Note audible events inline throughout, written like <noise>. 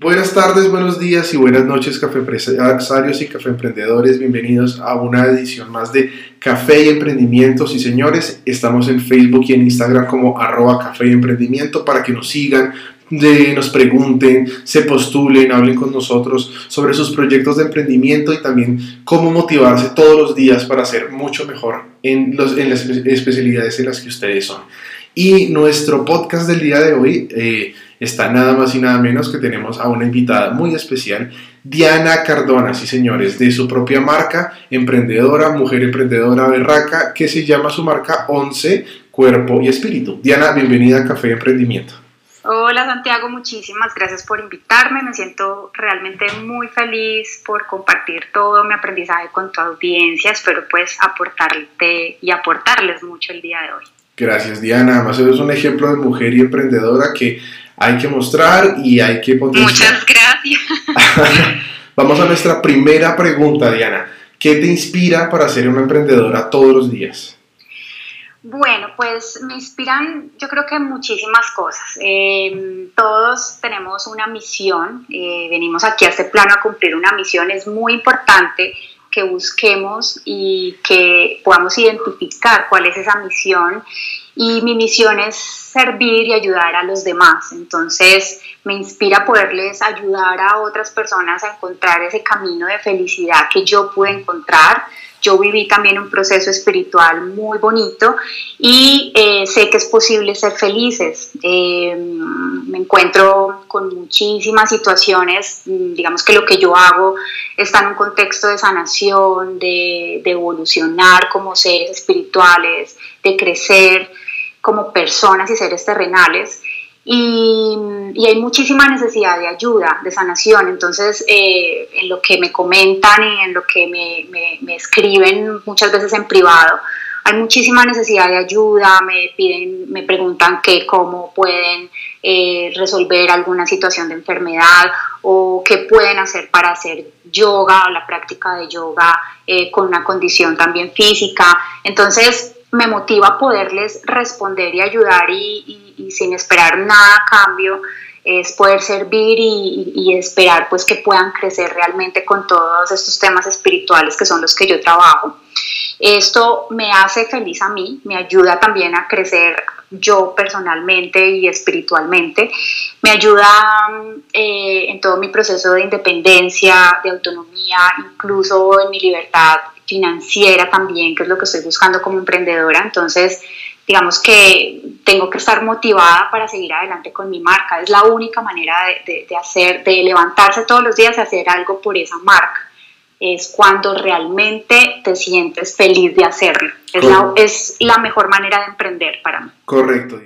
Buenas tardes, buenos días y buenas noches, café empresarios y café emprendedores. Bienvenidos a una edición más de Café y Emprendimientos. Y señores, estamos en Facebook y en Instagram como arroba café y emprendimiento para que nos sigan, nos pregunten, se postulen, hablen con nosotros sobre sus proyectos de emprendimiento y también cómo motivarse todos los días para ser mucho mejor en las especialidades en las que ustedes son. Y nuestro podcast del día de hoy... Eh, está nada más y nada menos que tenemos a una invitada muy especial, Diana Cardona, sí señores, de su propia marca, emprendedora, mujer emprendedora berraca, que se llama su marca 11 Cuerpo y Espíritu. Diana, bienvenida a Café Emprendimiento. Hola Santiago, muchísimas gracias por invitarme. Me siento realmente muy feliz por compartir todo mi aprendizaje con tu audiencia. Espero pues aportarte y aportarles mucho el día de hoy. Gracias Diana, además eres un ejemplo de mujer y emprendedora que hay que mostrar y hay que potenciar. Muchas gracias. <laughs> Vamos a nuestra primera pregunta, Diana. ¿Qué te inspira para ser una emprendedora todos los días? Bueno, pues me inspiran yo creo que muchísimas cosas. Em, todos tenemos una misión, eh, venimos aquí a este plano a cumplir una misión, es muy importante que busquemos y que podamos identificar cuál es esa misión y mi misión es servir y ayudar a los demás. Entonces me inspira poderles ayudar a otras personas a encontrar ese camino de felicidad que yo pude encontrar yo viví también un proceso espiritual muy bonito y eh, sé que es posible ser felices. Eh, me encuentro con muchísimas situaciones, mm, digamos que lo que yo hago está en un contexto de sanación, de, de evolucionar como seres espirituales, de crecer como personas y seres terrenales y, hay muchísima necesidad de ayuda, de sanación. Entonces, eh, en lo que me comentan y en lo que me, escriben muchas veces en privado, hay muchísima necesidad de ayuda, me piden, me preguntan qué, cómo pueden eh, resolver alguna situación de enfermedad o qué pueden hacer para hacer yoga o la práctica de yoga eh, con una condición también física. Entonces, me motiva poderles responder y ayudar y sin esperar nada a cambio, es poder servir y, esperar pues que puedan crecer realmente con todos estos temas espirituales que son los que yo trabajo. Esto me hace feliz a mí, me ayuda también a crecer yo personalmente y espiritualmente, me ayuda eh, en todo mi proceso de independencia, de autonomía, incluso en mi libertad financiera también, que es lo que estoy buscando como emprendedora. Entonces, digamos que tengo que estar motivada para seguir adelante con mi marca. Es la única manera de, hacer, de levantarse todos los días y hacer algo por esa marca. Es cuando realmente te sientes feliz de hacerlo. Es la, es la mejor manera de emprender para mí. Correcto.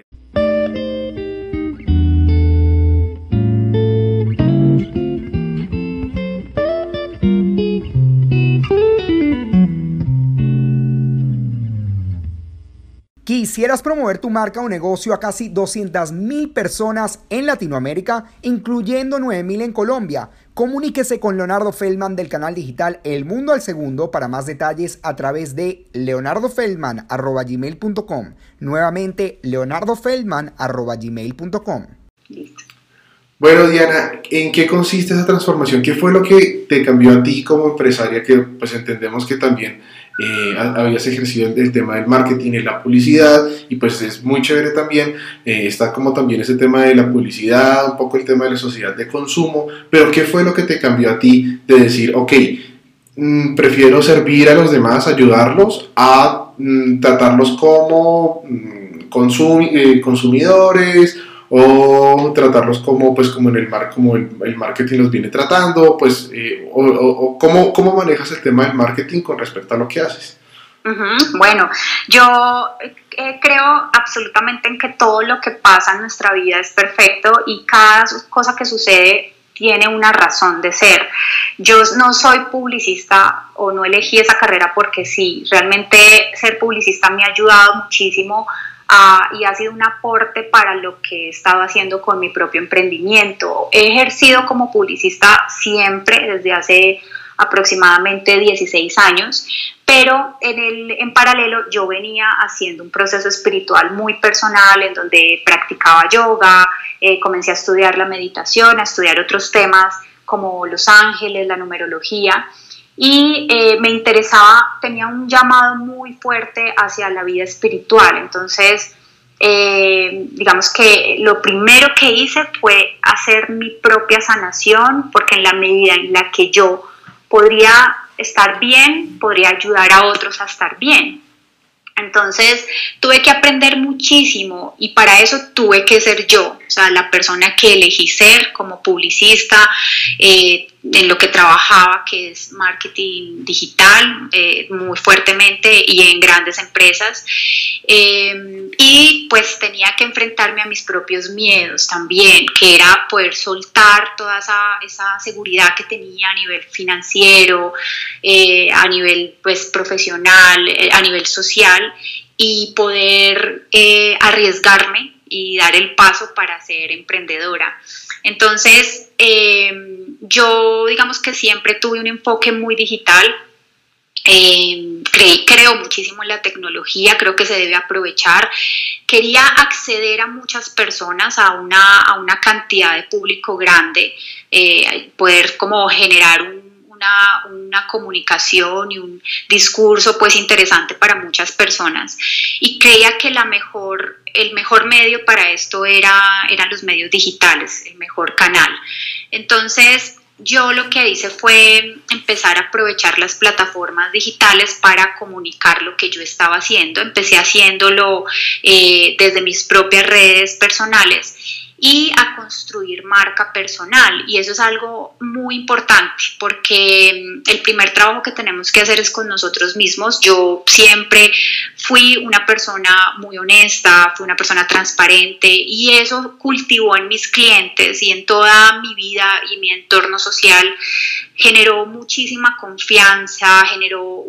¿Quisieras promover tu marca o negocio a casi 200.000 personas en Latinoamérica, incluyendo 9.000 en Colombia? Comuníquese con Leonardo Feldman del canal digital El Mundo al Segundo para más detalles a través de leonardofeldman.gmail.com. Nuevamente, leonardofeldman.gmail.com. Bueno, Diana, ¿en qué consiste esa transformación? ¿Qué fue lo que te cambió a ti como empresaria? Que pues entendemos que también eh, habías ejercido el, tema del marketing y la publicidad y pues es muy chévere también, eh, está como también ese tema de la publicidad, un poco el tema de la sociedad de consumo, pero ¿qué fue lo que te cambió a ti de decir, ok, mm, prefiero servir a los demás, ayudarlos, a mm, tratarlos como mm, eh, consumidores? O tratarlos como pues como en el mar como el, marketing los viene tratando pues eh, o, ¿cómo, cómo, manejas el tema del marketing con respecto a lo que haces bueno yo eh, creo absolutamente en que todo lo que pasa en nuestra vida es perfecto y cada cosa que sucede tiene una razón de ser. Yo no soy publicista o no elegí esa carrera porque sí, realmente ser publicista me ha ayudado muchísimo y ha sido un aporte para lo que he estado haciendo con mi propio emprendimiento. He ejercido como publicista siempre, desde hace aproximadamente 16 años, pero en, el, en paralelo yo venía haciendo un proceso espiritual muy personal en donde practicaba yoga, eh, comencé a estudiar la meditación, a estudiar otros temas como los ángeles, la numerología, y eh, me interesaba, tenía un llamado muy fuerte hacia la vida espiritual, entonces eh, digamos que lo primero que hice fue hacer mi propia sanación, porque en la medida en la que yo podría estar bien, podría ayudar a otros a estar bien. Entonces tuve que aprender muchísimo y para eso tuve que ser yo, o sea, la persona que elegí ser como publicista, eh, en lo que trabajaba, que es marketing digital, eh, muy fuertemente y en grandes empresas. Eh, y pues tenía que enfrentarme a mis propios miedos también, que era poder soltar toda esa, esa seguridad que tenía a nivel financiero, eh, a nivel pues profesional, a nivel social y poder arriesgarme y dar el paso para ser emprendedora. Entonces, em, yo digamos que siempre tuve un enfoque muy digital. Eh, creo muchísimo en la tecnología, creo que se debe aprovechar. Quería acceder a muchas personas, a una, a una cantidad de público grande, eh, poder como generar una, una, comunicación y un discurso pues interesante para muchas personas y creía que la mejor el mejor medio para esto era, eran los medios digitales, el mejor canal. Entonces, yo lo que hice fue empezar a aprovechar las plataformas digitales para comunicar lo que yo estaba haciendo. Empecé haciéndolo eh, desde mis propias redes personales y a construir marca personal. Y eso es algo muy importante porque mm, el primer trabajo que tenemos que hacer es con nosotros mismos. Yo siempre fui una persona muy honesta, fui una persona transparente y eso cultivó en mis clientes y en toda mi vida y mi entorno social. Generó muchísima confianza, generó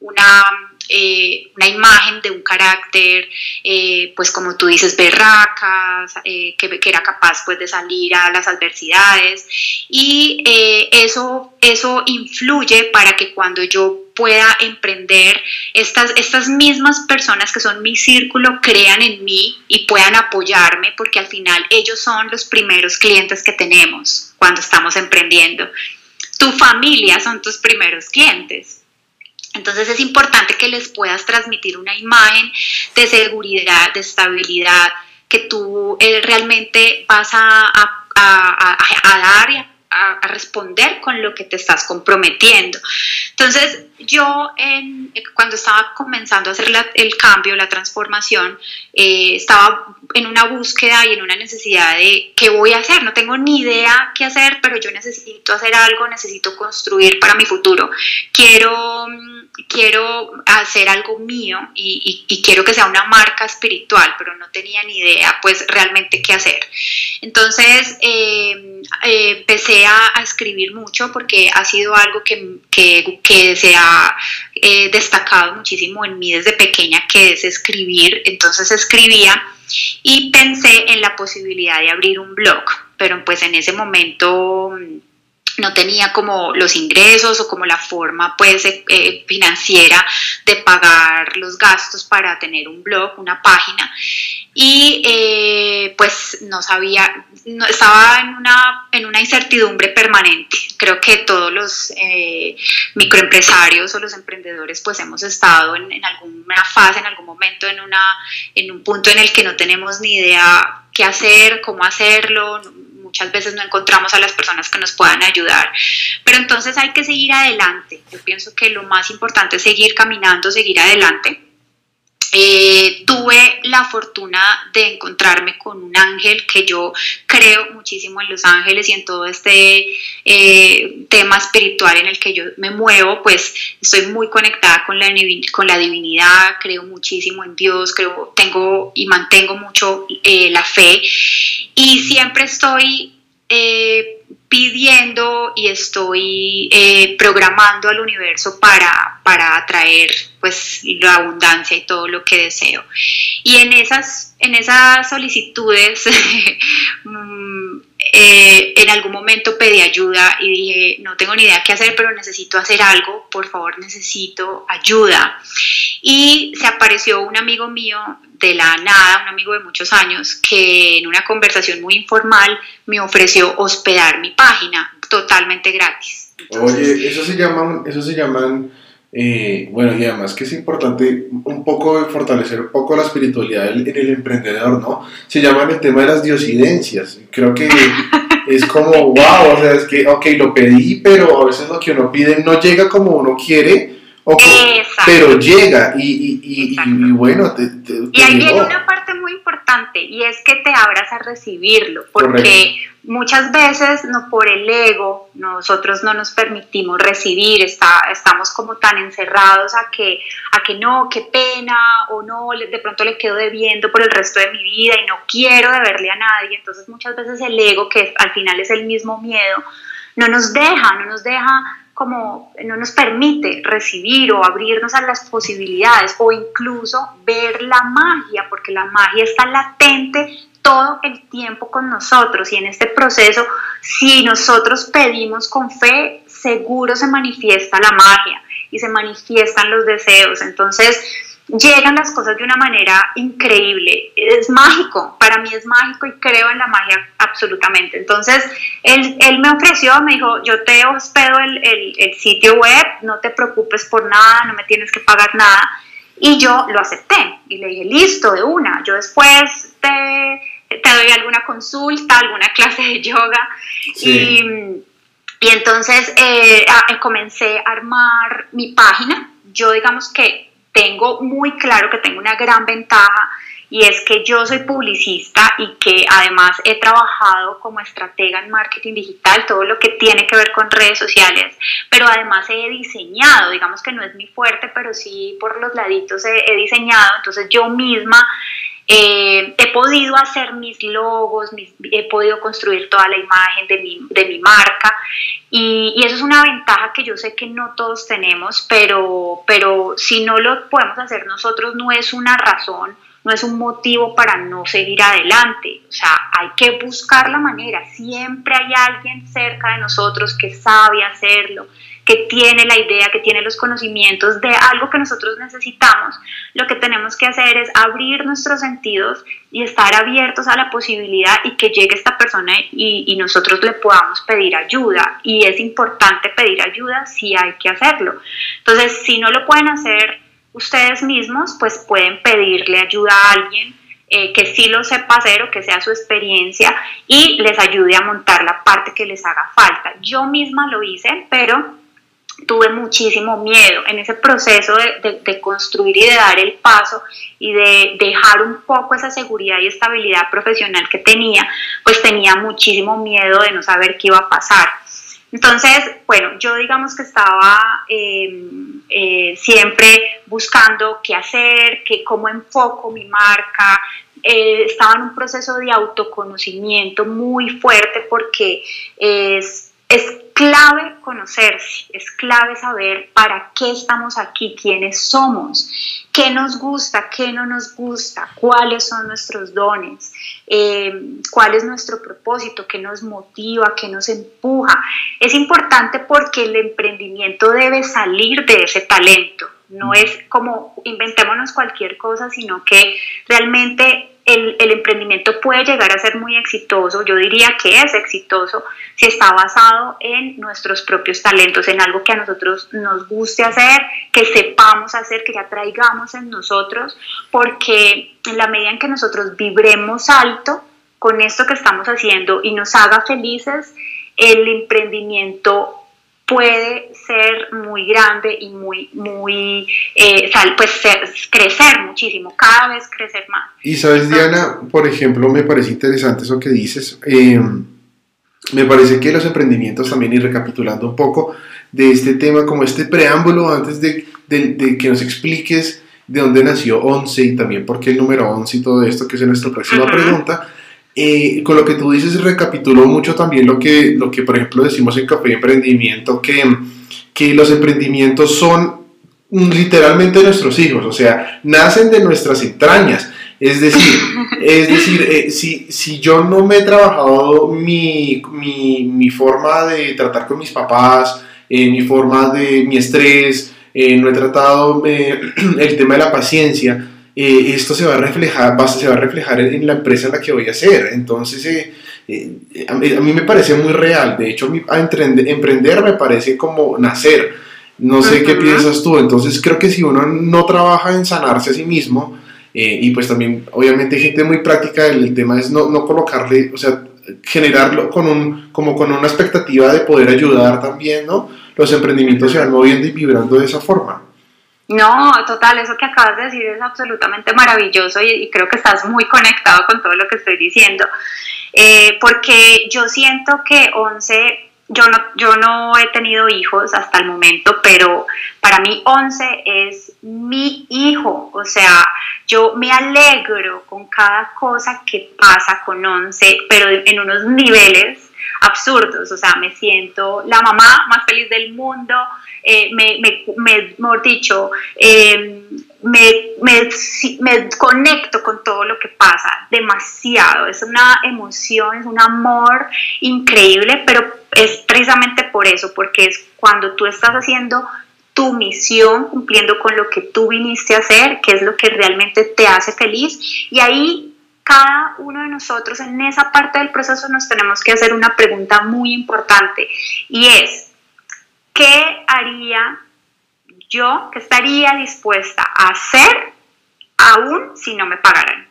una eh, una imagen de un carácter, eh, pues como tú dices, berraca, eh, que, era capaz pues de salir a las adversidades y eso, eso influye para que cuando yo pueda emprender, estas, estas mismas personas que son mi círculo crean en mí y puedan apoyarme porque al final ellos son los primeros clientes que tenemos cuando estamos emprendiendo. Tu familia son tus primeros clientes. Entonces es importante que les puedas transmitir una imagen de seguridad, de estabilidad, que tú eh, realmente vas a, dar y a, responder con lo que te estás comprometiendo. Entonces, yo cuando estaba comenzando a hacer el cambio, la transformación, eh, estaba en una búsqueda y en una necesidad de qué voy a hacer. No tengo ni idea qué hacer, pero yo necesito hacer algo, necesito construir para mi futuro. Quiero quiero hacer algo mío y, quiero que sea una marca espiritual, pero no tenía ni idea pues realmente qué hacer. Entonces eh, eh, empecé a, escribir mucho porque ha sido algo que, que, se ha eh, destacado muchísimo en mí desde pequeña, que es escribir. Entonces escribía y pensé en la posibilidad de abrir un blog, pero pues en ese momento no tenía como los ingresos o como la forma pues eh, eh, financiera de pagar los gastos para tener un blog, una página y eh, pues no sabía, estaba en una, en una incertidumbre permanente. Creo que todos los microempresarios o los emprendedores pues hemos estado en, en, alguna fase, en algún momento, en, una, en un punto en el que no tenemos ni idea qué hacer, cómo hacerlo, muchas veces no encontramos a las personas que nos puedan ayudar. Pero entonces hay que seguir adelante. Yo pienso que lo más importante es seguir caminando, seguir adelante. Eh, tuve la fortuna de encontrarme con un ángel que yo creo muchísimo en los ángeles y en todo este eh, tema espiritual en el que yo me muevo, pues estoy muy conectada con la, con la divinidad, creo muchísimo en Dios, creo, tengo y mantengo mucho eh, la fe. Y siempre estoy pidiendo y estoy programando al universo para, para atraer pues la abundancia y todo lo que deseo. Y en esas, en esas solicitudes, <laughs> mm, eh, en algún momento pedí ayuda y dije, no tengo ni idea qué hacer, pero necesito hacer algo, por favor necesito ayuda. Y se apareció un amigo mío de la nada, un amigo de muchos años, que en una conversación muy informal me ofreció hospedar mi página totalmente gratis. Oye, eso se llaman, eso se llaman, eh, bueno, y además que es importante un poco fortalecer un poco la espiritualidad en el emprendedor, ¿no? Se llaman el tema de las diosidencias. Creo que <laughs> es como, wow, o sea, es que, ok, lo pedí, pero a veces lo que uno pide no llega como uno quiere pero llega y, y, y, bueno, te, y ahí viene una parte muy importante y es que te abras a recibirlo, porque muchas veces no por el ego nosotros no nos permitimos recibir, está, estamos como tan encerrados a que, a que no, qué pena o no, de pronto le quedo debiendo por el resto de mi vida y no quiero deberle a nadie, entonces muchas veces el ego, que al final es el mismo miedo, no nos deja, no nos deja como no nos permite recibir o abrirnos a las posibilidades o incluso ver la magia, porque la magia está latente todo el tiempo con nosotros y en este proceso, si nosotros pedimos con fe, seguro se manifiesta la magia y se manifiestan los deseos. Entonces, llegan las cosas de una manera increíble. Es mágico, para mí es mágico y creo en la magia absolutamente. Entonces, él, él me ofreció, me dijo, yo te hospedo el, el, el, sitio web, no te preocupes por nada, no me tienes que pagar nada. Y yo lo acepté y le dije, listo, de una. Yo después te, te doy alguna consulta, alguna <laughs> clase de yoga. Y, y, entonces eh, comencé a armar mi página. Yo digamos que tengo muy claro que tengo una gran ventaja y es que yo soy publicista y que además he trabajado como estratega en marketing digital, todo lo que tiene que ver con redes sociales, pero además he diseñado, digamos que no es mi fuerte, pero sí por los laditos he, he diseñado, entonces yo misma eh, he podido hacer mis logos, he podido construir toda la imagen de mi, de mi marca y, y, eso es una ventaja que yo sé que no todos tenemos, pero, pero si no lo podemos hacer nosotros no es una razón, no es un motivo para no seguir adelante. O sea, hay que buscar la manera. Siempre hay alguien cerca de nosotros que sabe hacerlo, que tiene la idea, que tiene los conocimientos de algo que nosotros necesitamos, lo que tenemos que hacer es abrir nuestros sentidos y estar abiertos a la posibilidad y que llegue esta persona y, nosotros le podamos pedir ayuda. Y es importante pedir ayuda si hay que hacerlo. Entonces, si no lo pueden hacer ustedes mismos, pues pueden pedirle ayuda a alguien. Eh, que sí lo sepa hacer o que sea su experiencia y les ayude a montar la parte que les haga falta. Yo misma lo hice, pero tuve muchísimo miedo en ese proceso de, construir y de dar el paso y de dejar un poco esa seguridad y estabilidad profesional que tenía, pues tenía muchísimo miedo de no saber qué iba a pasar. Entonces, bueno, yo digamos que estaba em, eh, siempre buscando qué hacer, qué, cómo enfoco mi marca, eh, estaba en un proceso de autoconocimiento muy fuerte porque es, es clave conocerse, es clave saber para qué estamos aquí, quiénes somos, qué nos gusta, qué no nos gusta, cuáles son nuestros dones, eh, cuál es nuestro propósito, qué nos motiva, qué nos empuja. Es importante porque el emprendimiento debe salir de ese talento. No es como inventémonos cualquier cosa, sino que realmente el, emprendimiento puede llegar a ser muy exitoso, yo diría que es exitoso si está basado en nuestros propios talentos, en algo que a nosotros nos guste hacer, que sepamos hacer, que ya traigamos en nosotros, porque en la medida en que nosotros vibremos alto con esto que estamos haciendo y nos haga felices, el emprendimiento puede ser muy grande y muy, muy, eh, pues crecer muchísimo, cada vez crecer más. Y sabes, Diana, por ejemplo, me parece interesante eso que dices. Eh, me parece que los emprendimientos también, y recapitulando un poco de este tema, como este preámbulo antes de, de, que nos expliques de dónde nació 11 y también por qué el número 11 y todo esto, que es nuestra próxima pregunta. Eh, con lo que tú dices, recapituló mucho también lo que, lo que, por ejemplo, decimos en Café Emprendimiento, que, que los emprendimientos son literalmente nuestros hijos, o sea, nacen de nuestras entrañas. Es decir, <laughs> es decir eh, si, si, yo no me he trabajado mi, mi, mi forma de tratar con mis papás, eh, mi forma de mi estrés, eh, no he tratado <clears throat> el tema de la paciencia, esto se va a reflejar, va, se va a reflejar en, la empresa en la que voy a hacer. Entonces, a, mí, me parece muy real. De hecho, a emprender, emprender me parece como nacer. No sé qué piensas tú. Entonces, creo que si uno no trabaja en sanarse a sí mismo, eh, y pues también, obviamente, gente muy práctica, el, tema es no, no, colocarle, o sea, generarlo con, un, como con una expectativa de poder ayudar también, ¿no? Los emprendimientos se van moviendo y vibrando de esa forma. No, total, eso que acabas de decir es absolutamente maravilloso y, creo que estás muy conectado con todo lo que estoy diciendo, eh, porque yo siento que 11 yo no, yo no he tenido hijos hasta el momento, pero para mí 11 es mi hijo. O sea, yo me alegro con cada cosa que pasa con 11, pero en unos niveles absurdos. O sea, me siento la mamá más feliz del mundo. Eh, me, me, me, mejor dicho, eh, me, me, me, conecto con todo lo que pasa demasiado. Es una emoción, es un amor increíble, pero es precisamente por eso, porque es cuando tú estás haciendo tu misión, cumpliendo con lo que tú viniste a hacer, que es lo que realmente te hace feliz. Y ahí cada uno de nosotros en esa parte del proceso nos tenemos que hacer una pregunta muy importante y es, ¿qué haría yo que estaría dispuesta a hacer aún si no me pagaran.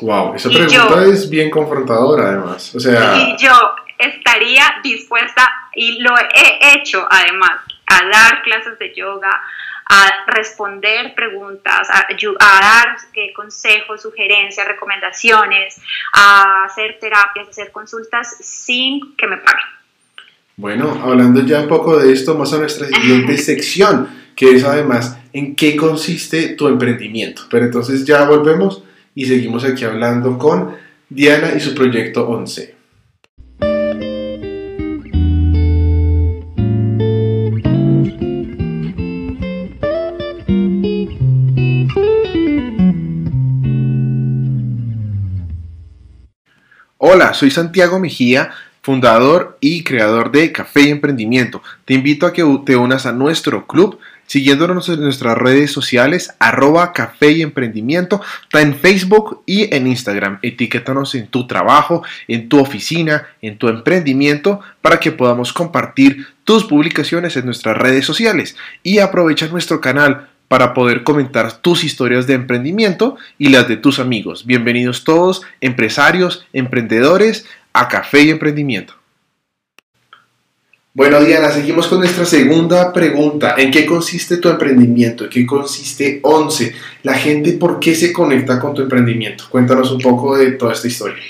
Wow, esa pregunta es bien confrontadora además. O sea, y yo estaría dispuesta, y lo he hecho además, a dar clases de yoga, a responder preguntas, a, a dar eh, consejos, sugerencias, recomendaciones, a hacer terapias, a hacer consultas sin que me paguen. Bueno, hablando ya un poco de esto, vamos a nuestra <laughs> siguiente sección, que es además en qué consiste tu emprendimiento. Pero entonces ya volvemos y seguimos aquí hablando con Diana y su proyecto 11. Hola, soy Santiago Mejía fundador y creador de Café y Emprendimiento. Te invito a que te unas a nuestro club siguiéndonos en nuestras redes sociales, arroba café y emprendimiento, está en Facebook y en Instagram. Etiquétanos en tu trabajo, en tu oficina, en tu emprendimiento, para que podamos compartir tus publicaciones en nuestras redes sociales y aprovecha nuestro canal para poder comentar tus historias de emprendimiento y las de tus amigos. Bienvenidos todos, empresarios, emprendedores, a Café y Emprendimiento. Bueno, Diana, seguimos con nuestra segunda pregunta. ¿En qué consiste tu emprendimiento? ¿En qué consiste 11? La gente, ¿por qué se conecta con tu emprendimiento? Cuéntanos un poco de toda esta historia.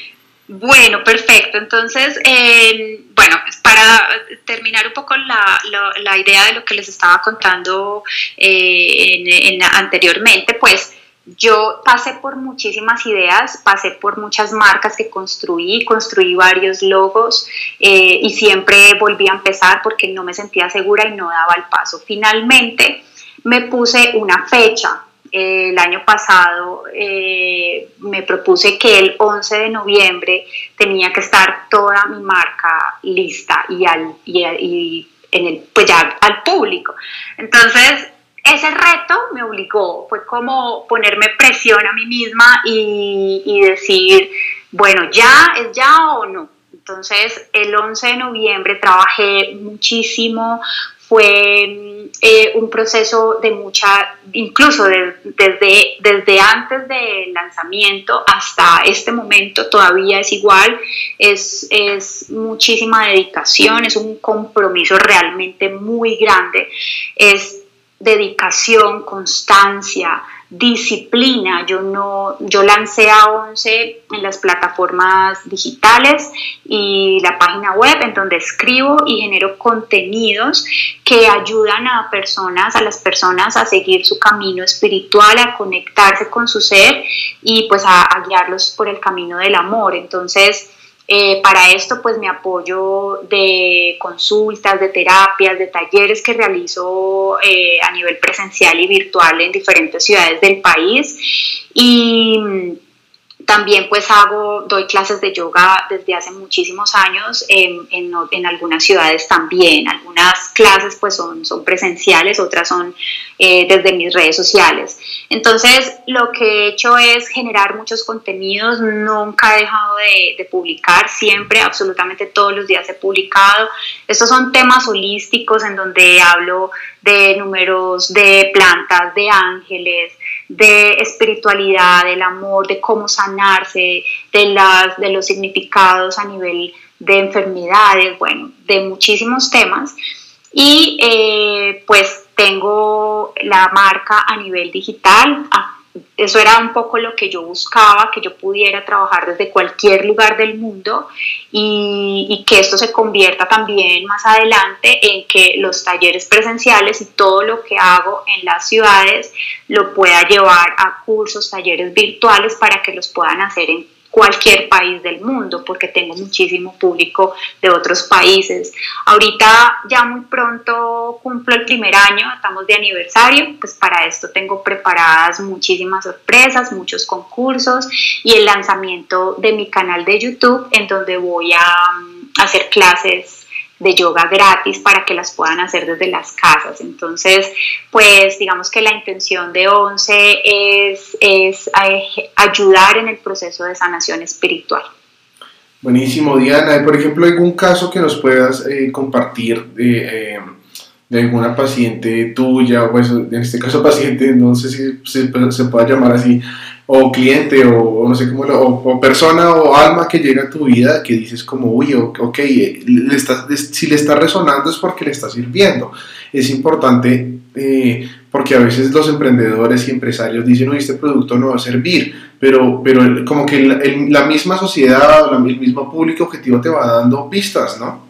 Bueno, perfecto. Entonces, eh, bueno, para terminar un poco la, idea de lo que les estaba contando eh, anteriormente, pues yo pasé por muchísimas ideas, pasé por muchas marcas que construí, construí varios logos eh, y siempre volví a empezar porque no me sentía segura y no daba el paso. Finalmente me puse una fecha. Eh, el año pasado eh, me propuse que el 11 de noviembre tenía que estar toda mi marca lista y, al, y, en el, pues ya al público. Entonces ese reto me obligó, fue como ponerme presión a mí misma y, decir, bueno, ya es ya o no. Entonces, el 11 de noviembre trabajé muchísimo, fue eh, un proceso de mucha, incluso desde, desde antes del lanzamiento hasta este momento todavía es igual, es, es muchísima dedicación, es un compromiso realmente muy grande, es dedicación, constancia, disciplina. Yo no, yo lancé a 11 en las plataformas digitales y la página web en donde escribo y genero contenidos que ayudan a personas, a las personas a seguir su camino espiritual, a conectarse con su ser y pues a, a guiarlos por el camino del amor. Entonces, Eh, para esto pues me apoyo de consultas, de terapias, de talleres que realizo eh, a nivel presencial y virtual en diferentes ciudades del país. Y también pues hago, doy clases de yoga desde hace muchísimos años en, en, algunas ciudades también. Algunas clases pues son, son presenciales, otras son eh, desde mis redes sociales. Entonces lo que he hecho es generar muchos contenidos, nunca he dejado de, de publicar, siempre, absolutamente todos los días he publicado. Estos son temas holísticos en donde hablo de números de plantas, de ángeles, de espiritualidad, del amor, de cómo sanarse, de, las, de los significados a nivel de enfermedades, bueno, de muchísimos temas. Y eh, pues tengo la marca a nivel digital, eso era un poco lo que yo buscaba, que yo pudiera trabajar desde cualquier lugar del mundo y, que esto se convierta también más adelante en que los talleres presenciales y todo lo que hago en las ciudades lo pueda llevar a cursos, talleres virtuales para que los puedan hacer en cualquier país del mundo, porque tengo muchísimo público de otros países. Ahorita ya muy pronto cumplo el primer año, estamos de aniversario, pues para esto tengo preparadas muchísimas sorpresas, muchos concursos y el lanzamiento de mi canal de YouTube en donde voy a mm, hacer clases de yoga gratis para que las puedan hacer desde las casas. Entonces, pues digamos que la intención de ONCE es, es eh, ayudar en el proceso de sanación espiritual. Buenísimo, Diana. Por ejemplo, algún caso que nos puedas eh, compartir de, eh, de, alguna paciente tuya, pues en este caso paciente, no sé si se, se pueda llamar así, o cliente o, no sé cómo, o, persona o alma que llega a tu vida que dices como, uy, ok, le estás, si le está resonando es porque le está sirviendo. Es importante eh, porque a veces los emprendedores y empresarios dicen, uy, este producto no va a servir, pero, pero como que la misma sociedad, el mismo público objetivo te va dando pistas, ¿no?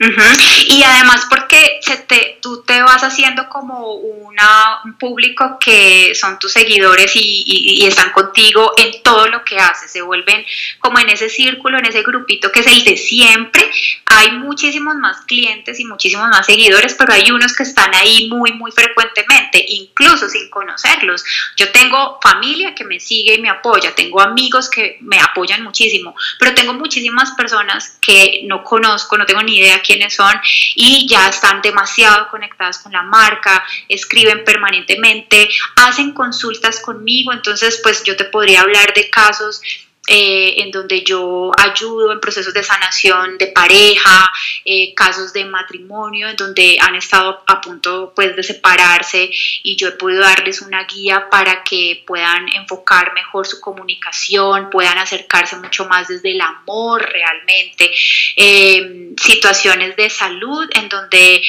Y además porque se te, tú te vas haciendo como una, un público que son tus seguidores y, están contigo en todo lo que haces, se vuelven como en ese círculo, en ese grupito que es el de siempre. Hay muchísimos más clientes y muchísimos más seguidores, pero hay unos que están ahí muy, muy frecuentemente, incluso sin conocerlos. Yo tengo familia que me sigue y me apoya, tengo amigos que me apoyan muchísimo, pero tengo muchísimas personas que no conozco, no tengo ni idea quiénes son y ya están demasiado conectadas con la marca, escriben permanentemente, hacen consultas conmigo, entonces pues yo te podría hablar de casos eh, en donde yo ayudo en procesos de sanación de pareja, eh, casos de matrimonio, en donde han estado a punto pues, de separarse y yo he podido darles una guía para que puedan enfocar mejor su comunicación, puedan acercarse mucho más desde el amor realmente. Eh, situaciones de salud en donde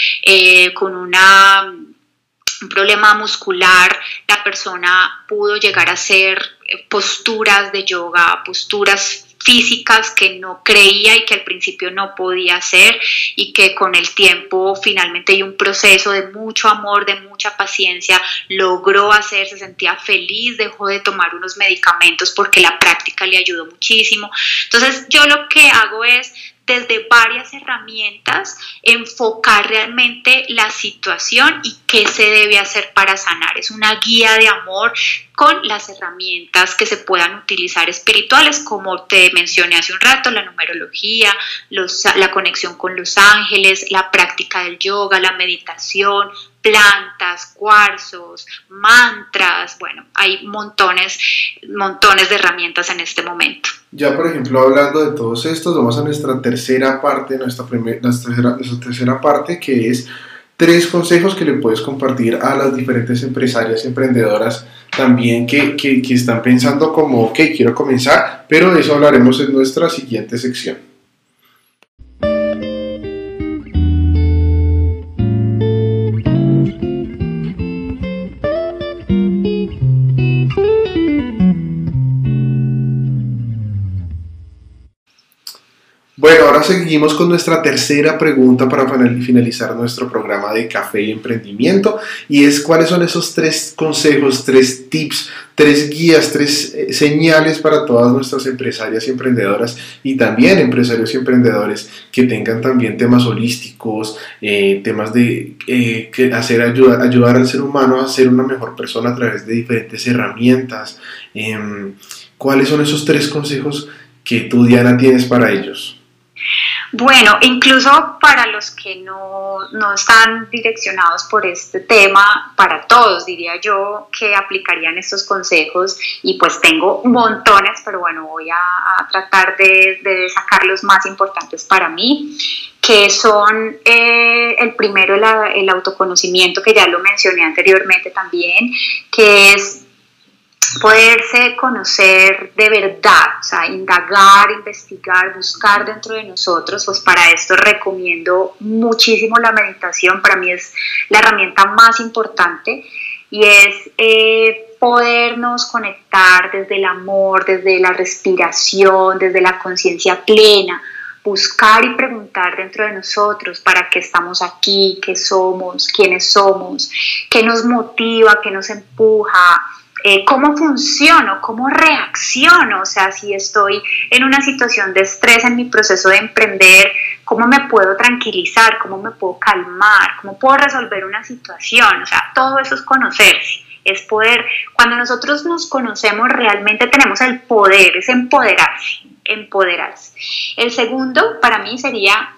con una un problema muscular, la persona pudo llegar a ser posturas de yoga, posturas físicas que no creía y que al principio no podía hacer y que con el tiempo finalmente hay un proceso de mucho amor, de mucha paciencia, logró hacer, se sentía feliz, dejó de tomar unos medicamentos porque la práctica le ayudó muchísimo. Entonces yo lo que hago es desde varias herramientas enfocar realmente la situación y qué se debe hacer para sanar. Es una guía de amor con las herramientas que se puedan utilizar espirituales, como te mencioné hace un rato, la numerología, la conexión con los ángeles, la práctica del yoga, la meditación, plantas, cuarzos, mantras, bueno, hay montones, montones de herramientas en este momento. Ya, por ejemplo, hablando de todos estos, vamos a nuestra tercera parte, nuestra, nuestra, tercera, nuestra tercera parte, que es tres consejos que le puedes compartir a las diferentes empresarias emprendedoras también que, que, que están pensando como, ok, quiero comenzar, pero de eso hablaremos en nuestra siguiente sección. Bueno, ahora seguimos con nuestra tercera pregunta para finalizar nuestro programa de café y emprendimiento y es cuáles son esos tres consejos, tres tips, tres guías, tres eh, señales para todas nuestras empresarias y emprendedoras y también empresarios y emprendedores que tengan también temas holísticos, eh, temas de eh, que hacer ayuda, ayudar al ser humano a ser una mejor persona a través de diferentes herramientas. Em, ¿Cuáles son esos tres consejos que tú, Diana, tienes para ellos? Bueno, incluso para los que no, están direccionados por este tema, para todos diría yo que aplicarían estos consejos y pues tengo montones, pero bueno, voy a, tratar de, sacar los más importantes para mí, que son eh, el primero, el autoconocimiento, que ya lo mencioné anteriormente también, que es poderse conocer de verdad, o sea, indagar, investigar, buscar dentro de nosotros, pues para esto recomiendo muchísimo la meditación, para mí es la herramienta más importante y es eh, podernos conectar desde el amor, desde la respiración, desde la conciencia plena, buscar y preguntar dentro de nosotros para qué estamos aquí, qué somos, quiénes somos, qué nos motiva, qué nos empuja, eh, cómo funciono, cómo reacciono, o sea, si estoy en una situación de estrés en mi proceso de emprender, cómo me puedo tranquilizar, cómo me puedo calmar, cómo puedo resolver una situación, o sea, todo eso es conocerse, es poder, cuando nosotros nos conocemos realmente tenemos el poder, es empoderarse, empoderarse. El segundo para mí sería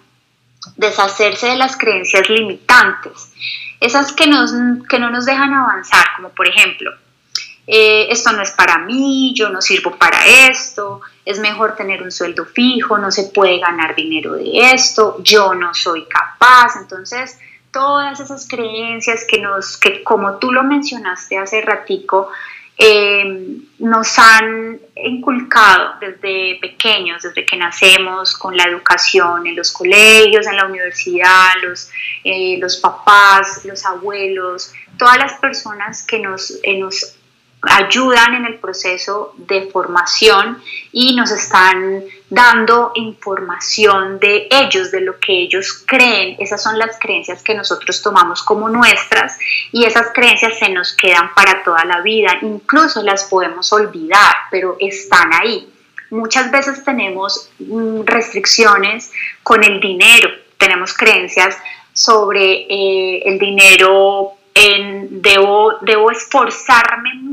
deshacerse de las creencias limitantes, esas que, nos, que no nos dejan avanzar, como por ejemplo, eh, esto no es para mí, yo no sirvo para esto, es mejor tener un sueldo fijo, no se puede ganar dinero de esto, yo no soy capaz. Entonces, todas esas creencias que nos, que como tú lo mencionaste hace ratico, eh, nos han inculcado desde pequeños, desde que nacemos, con la educación en los colegios, en la universidad, los, eh, los papás, los abuelos, todas las personas que nos, nos ayudan en el proceso de formación y nos están dando información de ellos, de lo que ellos creen. Esas son las creencias que nosotros tomamos como nuestras y esas creencias se nos quedan para toda la vida. Incluso las podemos olvidar, pero están ahí. Muchas veces tenemos mm, restricciones con el dinero, tenemos creencias sobre eh, el dinero debo, debo esforzarme mucho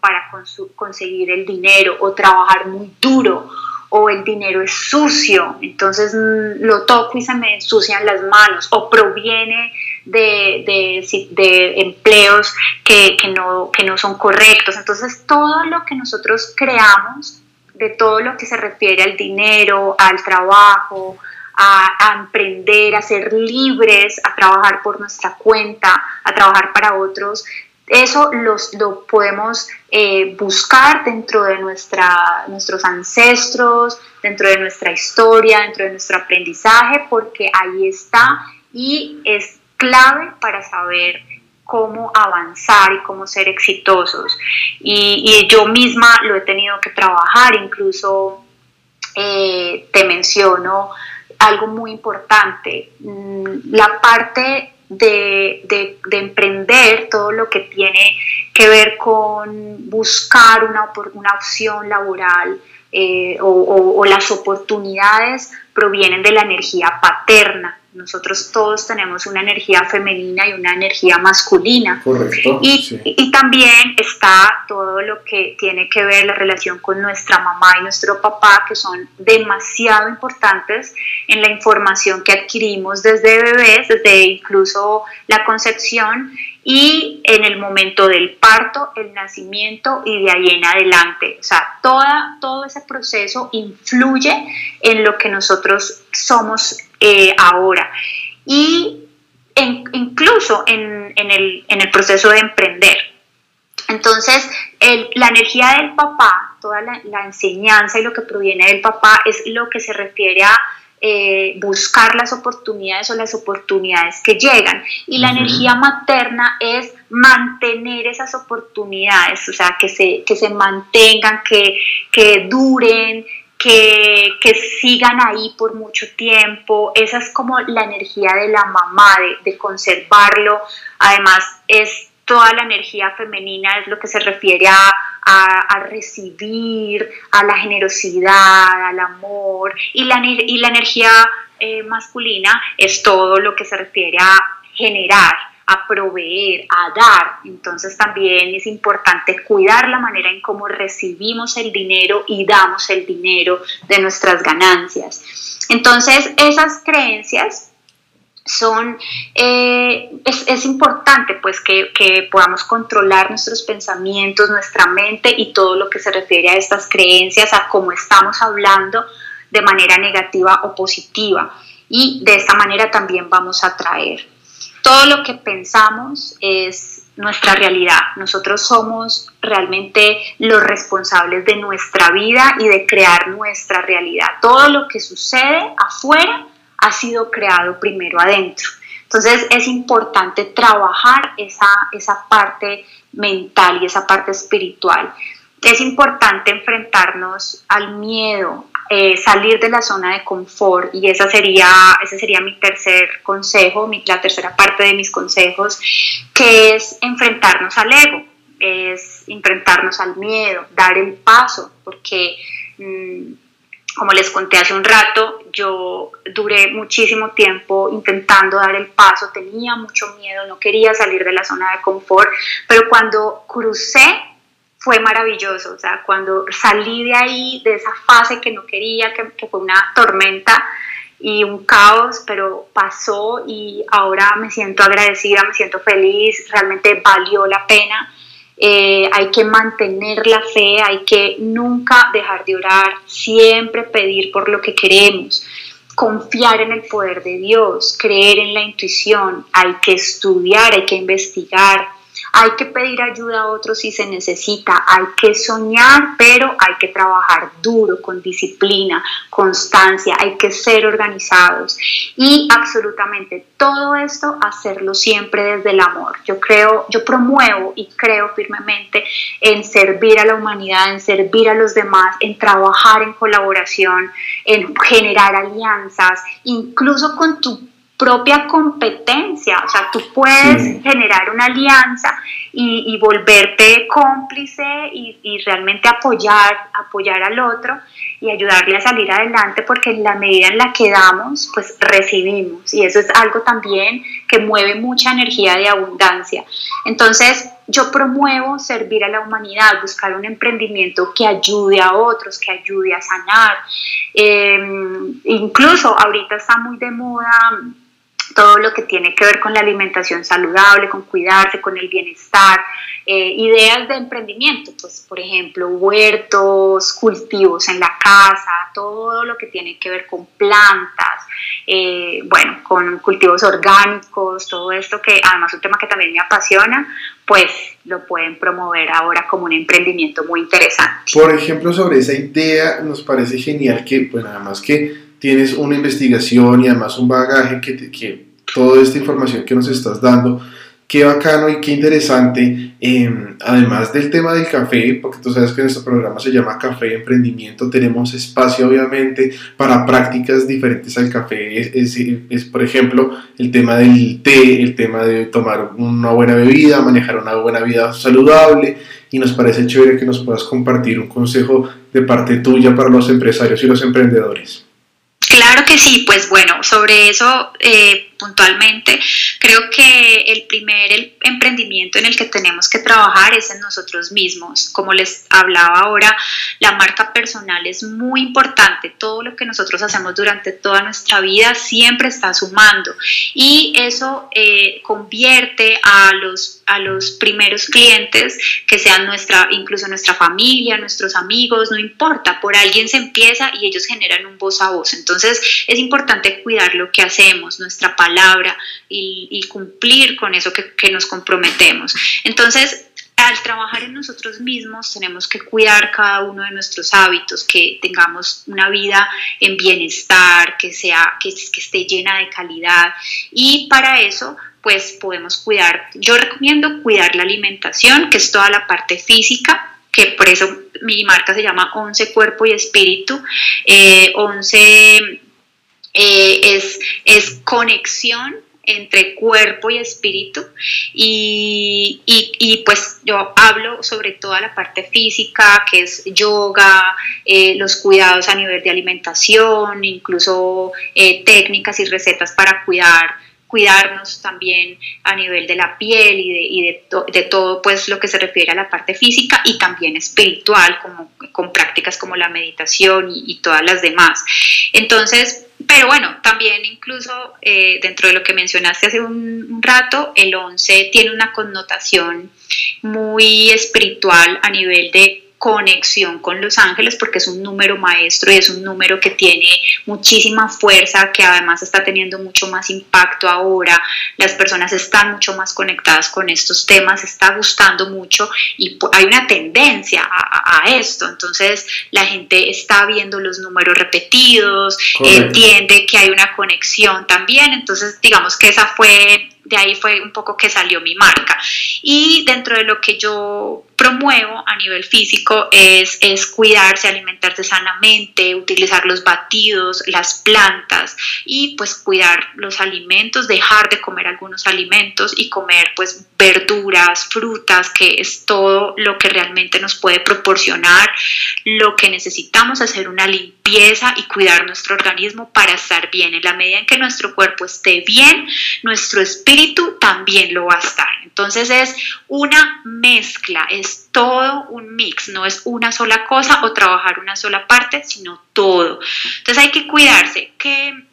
para conseguir el dinero o trabajar muy duro o el dinero es sucio, entonces mm, lo toco y se me ensucian las manos o proviene de, de, empleos que, que, no, que no son correctos. Entonces todo lo que nosotros creamos, de todo lo que se refiere al dinero, al trabajo, a, emprender, a ser libres, a trabajar por nuestra cuenta, a trabajar para otros. Eso los, lo podemos eh, buscar dentro de nuestra, nuestros ancestros, dentro de nuestra historia, dentro de nuestro aprendizaje, porque ahí está y es clave para saber cómo avanzar y cómo ser exitosos. Y, yo misma lo he tenido que trabajar, incluso eh, te menciono algo muy importante, mm, la parte de, emprender, todo lo que tiene que ver con buscar una, una opción laboral eh, o las oportunidades provienen de la energía paterna. Nosotros todos tenemos una energía femenina y una energía masculina. Correcto. Y, y, también está todo lo que tiene que ver la relación con nuestra mamá y nuestro papá, que son demasiado importantes en la información que adquirimos desde bebés, desde incluso la concepción y en el momento del parto, el nacimiento y de ahí en adelante. O sea, toda, todo ese proceso influye en lo que nosotros somos eh, ahora. Y incluso en, el, proceso de emprender. Entonces, la energía del papá, toda la, la enseñanza y lo que proviene del papá es lo que se refiere a eh, buscar las oportunidades o las oportunidades que llegan. Y la energía materna es mantener esas oportunidades, o sea, que se, que se mantengan, que, que duren, que, que, sigan ahí por mucho tiempo. Esa es como la energía de la mamá, de, de conservarlo. Además, es toda la energía femenina, es lo que se refiere a, a, recibir, a la generosidad, al amor. Y la, y la energía eh, masculina es todo lo que se refiere a generar a proveer, a dar. Entonces también es importante cuidar la manera en cómo recibimos el dinero y damos el dinero de nuestras ganancias. Entonces esas creencias son, eh, es, importante pues que, que, podamos controlar nuestros pensamientos, nuestra mente y todo lo que se refiere a estas creencias, a cómo estamos hablando de manera negativa o positiva. Y de esta manera también vamos a atraer todo lo que pensamos es nuestra realidad. Nosotros somos realmente los responsables de nuestra vida y de crear nuestra realidad. Todo lo que sucede afuera ha sido creado primero adentro. Entonces es importante trabajar esa, esa parte mental y esa parte espiritual. Es importante enfrentarnos al miedo, eh, salir de la zona de confort y esa sería, ese sería mi tercer consejo, la tercera parte de mis consejos, que es enfrentarnos al ego, es enfrentarnos al miedo, dar el paso, porque mm, como les conté hace un rato, yo duré muchísimo tiempo intentando dar el paso, tenía mucho miedo, no quería salir de la zona de confort, pero cuando crucé fue maravilloso, o sea, cuando salí de ahí, de esa fase que no quería, que, fue una tormenta y un caos, pero pasó y ahora me siento agradecida, me siento feliz, realmente valió la pena. Eh, hay que mantener la fe, hay que nunca dejar de orar, siempre pedir por lo que queremos, confiar en el poder de Dios, creer en la intuición, hay que estudiar, hay que investigar, hay que pedir ayuda a otros si se necesita, hay que soñar, pero hay que trabajar duro, con disciplina, constancia, hay que ser organizados. Y absolutamente todo esto hacerlo siempre desde el amor. Yo creo, yo promuevo y creo firmemente en servir a la humanidad, en servir a los demás, en trabajar en colaboración, en generar alianzas, incluso con tu propia competencia, o sea, tú puedes generar una alianza y, volverte cómplice y, realmente apoyar, apoyar al otro y ayudarle a salir adelante porque en la medida en la que damos, pues recibimos y eso es algo también que mueve mucha energía de abundancia. Entonces, yo promuevo servir a la humanidad, buscar un emprendimiento que ayude a otros, que ayude a sanar. Em, incluso ahorita está muy de moda todo lo que tiene que ver con la alimentación saludable, con cuidarse, con el bienestar, eh, ideas de emprendimiento, pues por ejemplo, huertos, cultivos en la casa, todo lo que tiene que ver con plantas, eh, bueno, con cultivos orgánicos, todo esto que además es un tema que también me apasiona, pues lo pueden promover ahora como un emprendimiento muy interesante. Por ejemplo, sobre esa idea nos parece genial que, pues nada más que tienes una investigación y además un bagaje que, que toda esta información que nos estás dando. Qué bacano y qué interesante, em, además del tema del café, porque tú sabes que nuestro programa se llama Café Emprendimiento, tenemos espacio obviamente para prácticas diferentes al café, es, es, por ejemplo el tema del té, el tema de tomar una buena bebida, manejar una buena vida saludable, y nos parece chévere que nos puedas compartir un consejo de parte tuya para los empresarios y los emprendedores. Claro que sí, pues bueno, sobre eso eh, puntualmente, creo que el primer emprendimiento en el que tenemos que trabajar es en nosotros mismos. Como les hablaba ahora, la marca personal es muy importante. Todo lo que nosotros hacemos durante toda nuestra vida siempre está sumando y eso eh, convierte a los, a los primeros clientes que sean nuestra, incluso nuestra familia, nuestros amigos, no importa, por alguien se empieza y ellos generan un voz a voz. Entonces es importante cuidar lo que hacemos, nuestra palabra y, cumplir con eso que, nos comprometemos. Entonces, al trabajar en nosotros mismos tenemos que cuidar cada uno de nuestros hábitos, que tengamos una vida en bienestar, que, sea, que, que esté llena de calidad y para eso pues podemos cuidar, yo recomiendo cuidar la alimentación, que es toda la parte física, que por eso mi marca se llama Once Cuerpo y Espíritu. Eh, once eh, es, es conexión entre cuerpo y espíritu y, y, pues yo hablo sobre toda la parte física que es yoga, eh, los cuidados a nivel de alimentación, incluso eh, técnicas y recetas para cuidar cuidarnos también a nivel de la piel y de, y de, todo pues lo que se refiere a la parte física y también espiritual como con prácticas como la meditación y, y todas las demás. Entonces pero bueno, también incluso eh, dentro de lo que mencionaste hace un, rato, el 11 tiene una connotación muy espiritual a nivel de conexión con los ángeles porque es un número maestro y es un número que tiene muchísima fuerza, que además está teniendo mucho más impacto ahora, las personas están mucho más conectadas con estos temas, está gustando mucho y hay una tendencia a, esto, entonces la gente está viendo los números repetidos, entiende que hay una conexión también, entonces digamos que esa fue de ahí fue un poco que salió mi marca. Y dentro de lo que yo promuevo a nivel físico es, es cuidarse, alimentarse sanamente, utilizar los batidos, las plantas y pues cuidar los alimentos, dejar de comer algunos alimentos y comer pues verduras, frutas, que es todo lo que realmente nos puede proporcionar lo que necesitamos, hacer una limpieza y cuidar nuestro organismo para estar bien. En la medida en que nuestro cuerpo esté bien, nuestro espíritu también lo va a estar. Entonces es una mezcla, es todo un mix, no es una sola cosa o trabajar una sola parte, sino todo. Entonces hay que cuidarse. ¿Qué,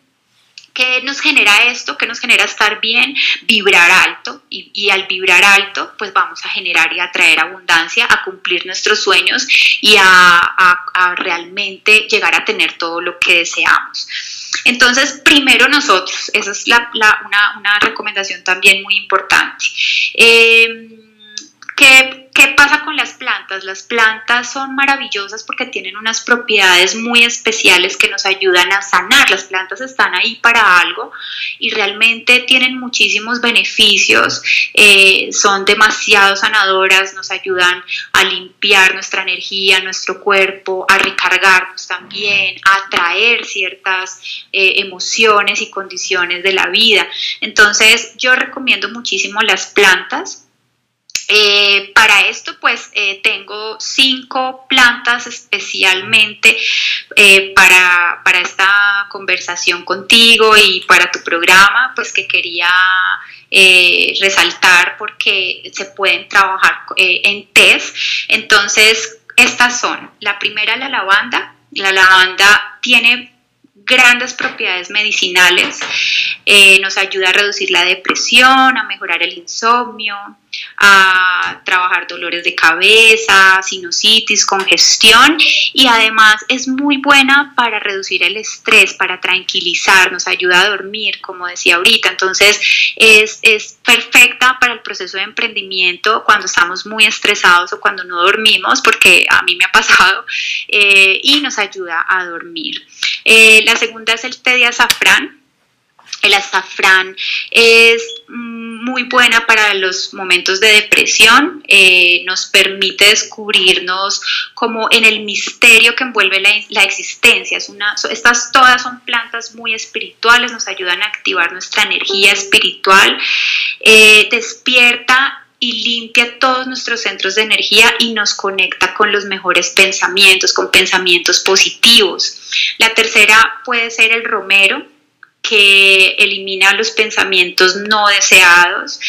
¿Qué nos genera esto? ¿Qué nos genera estar bien? Vibrar alto. Y, al vibrar alto, pues vamos a generar y atraer abundancia, a cumplir nuestros sueños y a, realmente llegar a tener todo lo que deseamos. Entonces, primero nosotros, esa es una, recomendación también muy importante. Eh, ¿qué, ¿Qué pasa con las plantas? Las plantas son maravillosas porque tienen unas propiedades muy especiales que nos ayudan a sanar. Las plantas están ahí para algo y realmente tienen muchísimos beneficios. Eh, son demasiado sanadoras, nos ayudan a limpiar nuestra energía, nuestro cuerpo, a recargarnos también, a atraer ciertas eh, emociones y condiciones de la vida. Entonces yo recomiendo muchísimo las plantas eh, para esto, pues eh, tengo cinco plantas especialmente eh, para, para, esta conversación contigo y para tu programa, pues que quería resaltar porque se pueden trabajar en test. Entonces, estas son, la primera, la lavanda. La lavanda tiene grandes propiedades medicinales, nos ayuda a reducir la depresión, a mejorar el insomnio, a trabajar dolores de cabeza, sinusitis, congestión y además es muy buena para reducir el estrés, para tranquilizar, nos ayuda a dormir, como decía ahorita. Entonces es, es perfecta para el proceso de emprendimiento cuando estamos muy estresados o cuando no dormimos, porque a mí me ha pasado, eh, y nos ayuda a dormir. Eh, la segunda es el té de azafrán. El azafrán es muy buena para los momentos de depresión, eh, nos permite descubrirnos como en el misterio que envuelve la, existencia. Es una, estas todas son plantas muy espirituales, nos ayudan a activar nuestra energía espiritual, eh, despierta y limpia todos nuestros centros de energía y nos conecta con los mejores pensamientos, con pensamientos positivos. La tercera puede ser el romero, que elimina los pensamientos no deseados,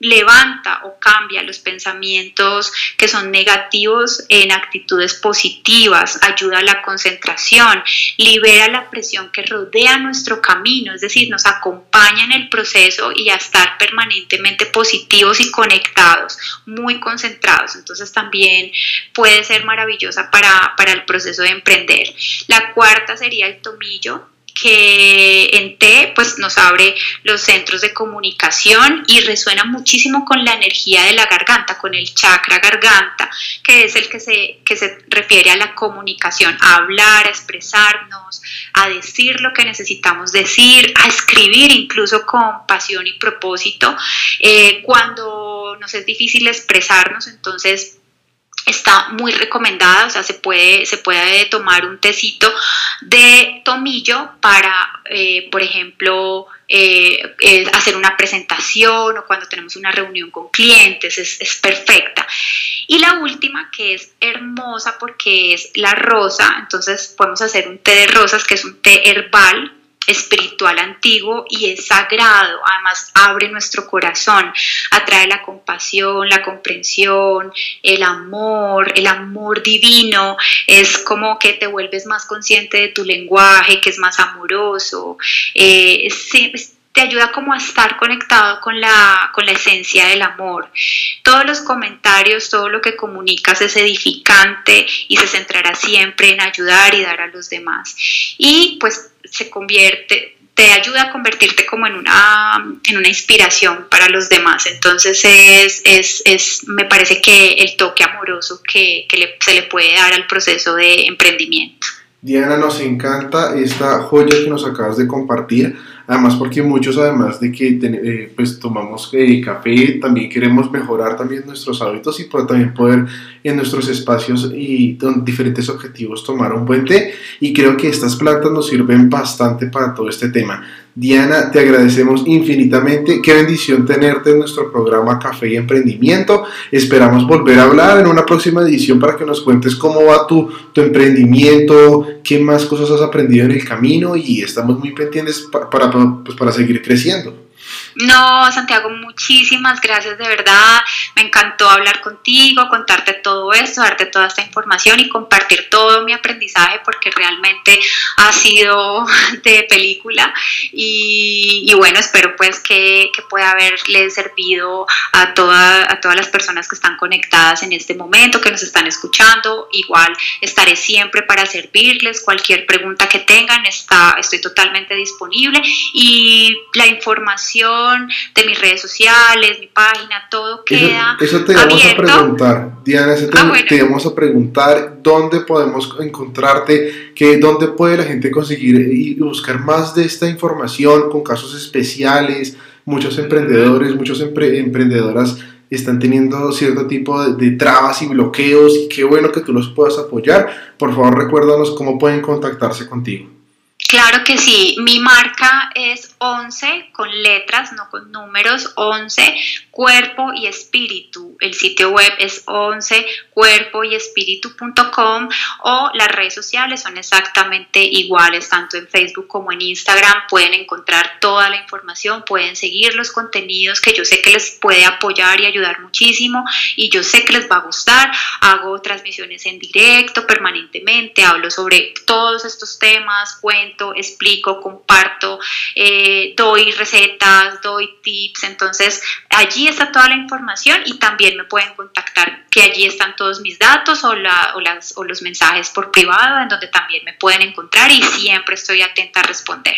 levanta o cambia los pensamientos que son negativos en actitudes positivas, ayuda a la concentración, libera la presión que rodea nuestro camino, es decir, nos acompaña en el proceso y a estar permanentemente positivos y conectados, muy concentrados. Entonces también puede ser maravillosa para, para el proceso de emprender. La cuarta sería el tomillo que en T pues nos abre los centros de comunicación y resuena muchísimo con la energía de la garganta, con el chakra garganta, que es el que se, que se refiere a la comunicación, a hablar, a expresarnos, a decir lo que necesitamos decir, a escribir incluso con pasión y propósito. Eh, cuando nos es difícil expresarnos, entonces está muy recomendada, o sea, se puede, se puede tomar un tecito de tomillo para, eh, por ejemplo, eh, hacer una presentación o cuando tenemos una reunión con clientes, es, es, perfecta. Y la última, que es hermosa porque es la rosa, entonces podemos hacer un té de rosas, que es un té herbal, espiritual antiguo y es sagrado, además abre nuestro corazón, atrae la compasión, la comprensión, el amor, el amor divino, es como que te vuelves más consciente de tu lenguaje, que es más amoroso, eh, te ayuda como a estar conectado con la, con la esencia del amor. Todos los comentarios, todo lo que comunicas es edificante y se centrará siempre en ayudar y dar a los demás. Y pues se convierte, te ayuda a convertirte como en una, en una inspiración para los demás. Entonces es, es, es me parece que el toque amoroso que, que se le puede dar al proceso de emprendimiento. Diana, nos encanta esta joya que nos acabas de compartir Además porque muchos, además de que eh, pues tomamos eh, café, también queremos mejorar también nuestros hábitos y poder, también poder en nuestros espacios y con diferentes objetivos tomar un buen té. Y creo que estas plantas nos sirven bastante para todo este tema. Diana, te agradecemos infinitamente. Qué bendición tenerte en nuestro programa Café y Emprendimiento. Esperamos volver a hablar en una próxima edición para que nos cuentes cómo va tu, tu emprendimiento, qué más cosas has aprendido en el camino y estamos muy pendientes para, para, pues, para seguir creciendo. No, Santiago, muchísimas gracias de verdad. Me encantó hablar contigo, contarte todo esto, darte toda esta información y compartir todo mi aprendizaje porque realmente ha sido <laughs> de película y, bueno, espero pues que, pueda haberle servido a, a todas las personas que están conectadas en este momento, que nos están escuchando. Igual estaré siempre para servirles. Cualquier pregunta que tengan, está, estoy totalmente disponible y la información de mis redes sociales, mi página, todo queda. Eso, te vamos a preguntar, Diana, eso te, ah, te, vamos a preguntar dónde podemos encontrarte, que, dónde puede la gente conseguir y buscar más de esta información con casos especiales. Muchos emprendedores, muchas emprendedoras están teniendo cierto tipo de, de, trabas y bloqueos y qué bueno que tú los puedas apoyar. Por favor, recuérdanos cómo pueden contactarse contigo. Claro que sí, mi marca es 11 con letras, no con números, 11 cuerpo y espíritu. El sitio web es 11 cuerpo y espíritu.com o las redes sociales son exactamente iguales, tanto en Facebook como en Instagram. Pueden encontrar toda la información, pueden seguir los contenidos que yo sé que les puede apoyar y ayudar muchísimo y yo sé que les va a gustar. Hago transmisiones en directo permanentemente, hablo sobre todos estos temas, cuento explico, comparto, eh, doy recetas, doy tips, entonces allí está toda la información y también me pueden contactar, que allí están todos mis datos o, las, o los mensajes por privado, en donde también me pueden encontrar y siempre estoy atenta a responder.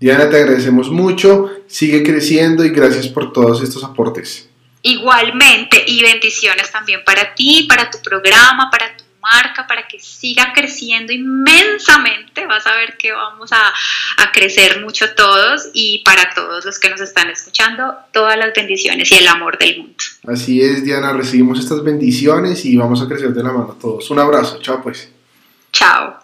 Diana, te agradecemos mucho, sigue creciendo y gracias por todos estos aportes. Igualmente, y bendiciones también para ti, para tu programa, para tu marca para que siga creciendo inmensamente. Vas a ver que vamos a, a crecer mucho todos y para todos los que nos están escuchando, todas las bendiciones y el amor del mundo. Así es, Diana, recibimos estas bendiciones y vamos a crecer de la mano todos. Un abrazo, chao pues. Chao.